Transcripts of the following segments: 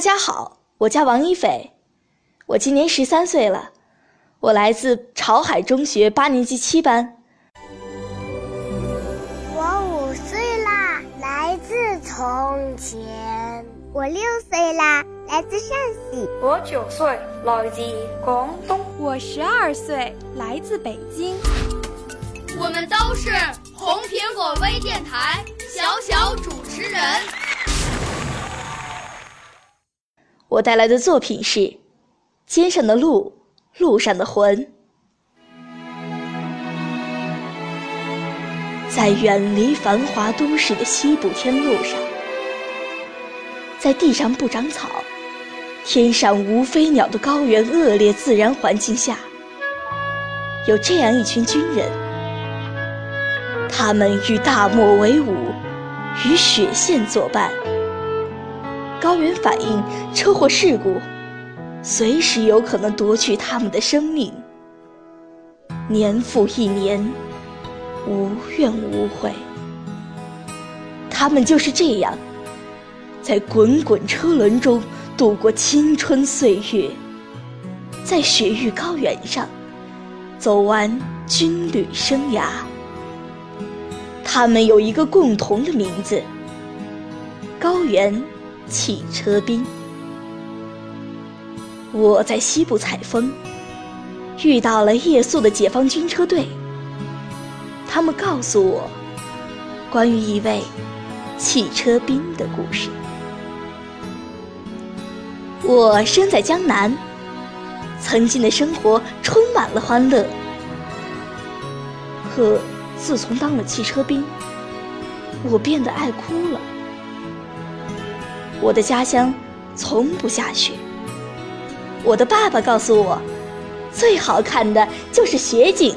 大家好，我叫王一斐，我今年十三岁了，我来自潮海中学八年级七班。我五岁啦，来自从前。我六岁啦，来自陕西。我九岁，来自广东。我十二岁，来自北京。我们都是红苹果微电台小小主持人。我带来的作品是《肩上的路，路上的魂》。在远离繁华都市的西部天路上，在地上不长草、天上无飞鸟的高原恶劣自然环境下，有这样一群军人，他们与大漠为伍，与雪线作伴。高原反应车祸事故，随时有可能夺去他们的生命。年复一年，无怨无悔。他们就是这样，在滚滚车轮中度过青春岁月，在雪域高原上走完军旅生涯。他们有一个共同的名字——高原。汽车兵，我在西部采风，遇到了夜宿的解放军车队。他们告诉我关于一位汽车兵的故事。我生在江南，曾经的生活充满了欢乐。可自从当了汽车兵，我变得爱哭了。我的家乡从不下雪。我的爸爸告诉我，最好看的就是雪景。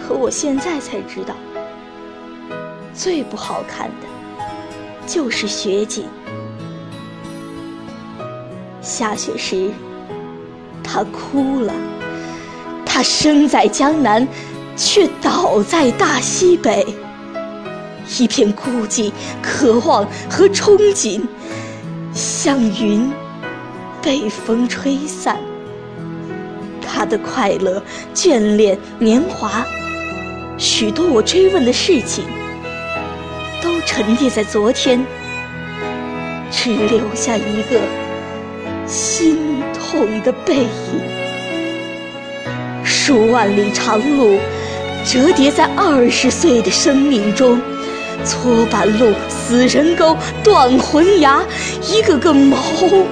可我现在才知道，最不好看的就是雪景。下雪时，他哭了。他生在江南，却倒在大西北。一片孤寂、渴望和憧憬，像云被风吹散。他的快乐、眷恋、年华，许多我追问的事情，都沉淀在昨天，只留下一个心痛的背影。数万里长路，折叠在二十岁的生命中。搓板路、死人沟、断魂崖，一个个毛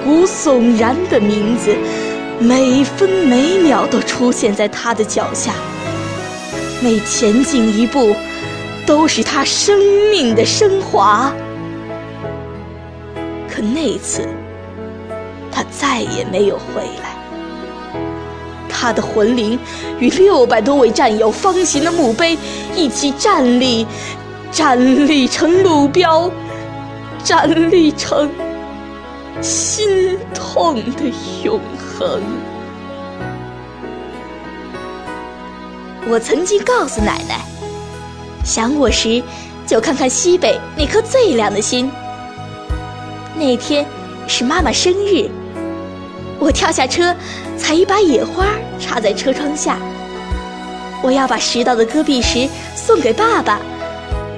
骨悚然的名字，每分每秒都出现在他的脚下。每前进一步，都是他生命的升华。可那次，他再也没有回来。他的魂灵与六百多位战友方形的墓碑一起站立。站立成路标，站立成心痛的永恒。我曾经告诉奶奶，想我时就看看西北那颗最亮的星。那天是妈妈生日，我跳下车，采一把野花插在车窗下。我要把拾到的戈壁石送给爸爸。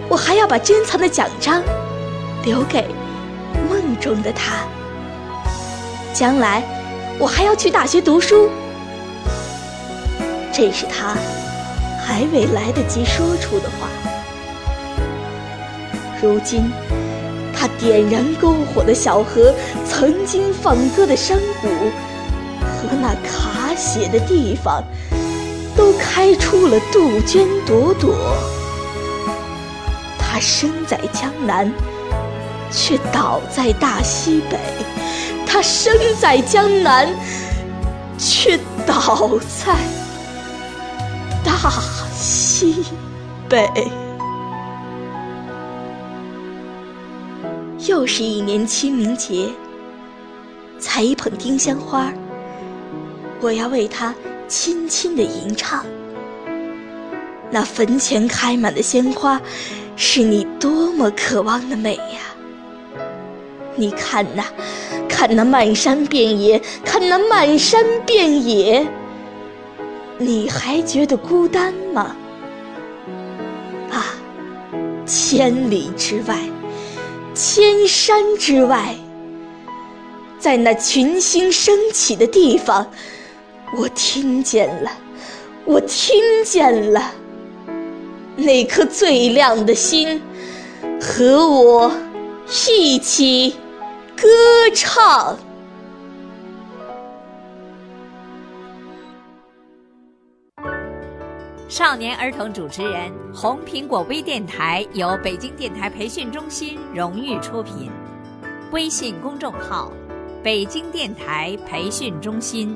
我还要把珍藏的奖章留给梦中的他。将来我还要去大学读书，这是他还未来得及说出的话。如今，他点燃篝火的小河，曾经放歌的山谷，和那卡血的地方，都开出了杜鹃朵朵。他身在江南，却倒在大西北；他生在江南，却倒在大西北。又是一年清明节，采一捧丁香花，我要为他轻轻地吟唱。那坟前开满的鲜花，是你多么渴望的美呀！你看那，看那漫山遍野，看那漫山遍野，你还觉得孤单吗？啊，千里之外。千山之外，在那群星升起的地方，我听见了，我听见了，那颗最亮的心，和我一起歌唱。少年儿童主持人，红苹果微电台由北京电台培训中心荣誉出品，微信公众号：北京电台培训中心。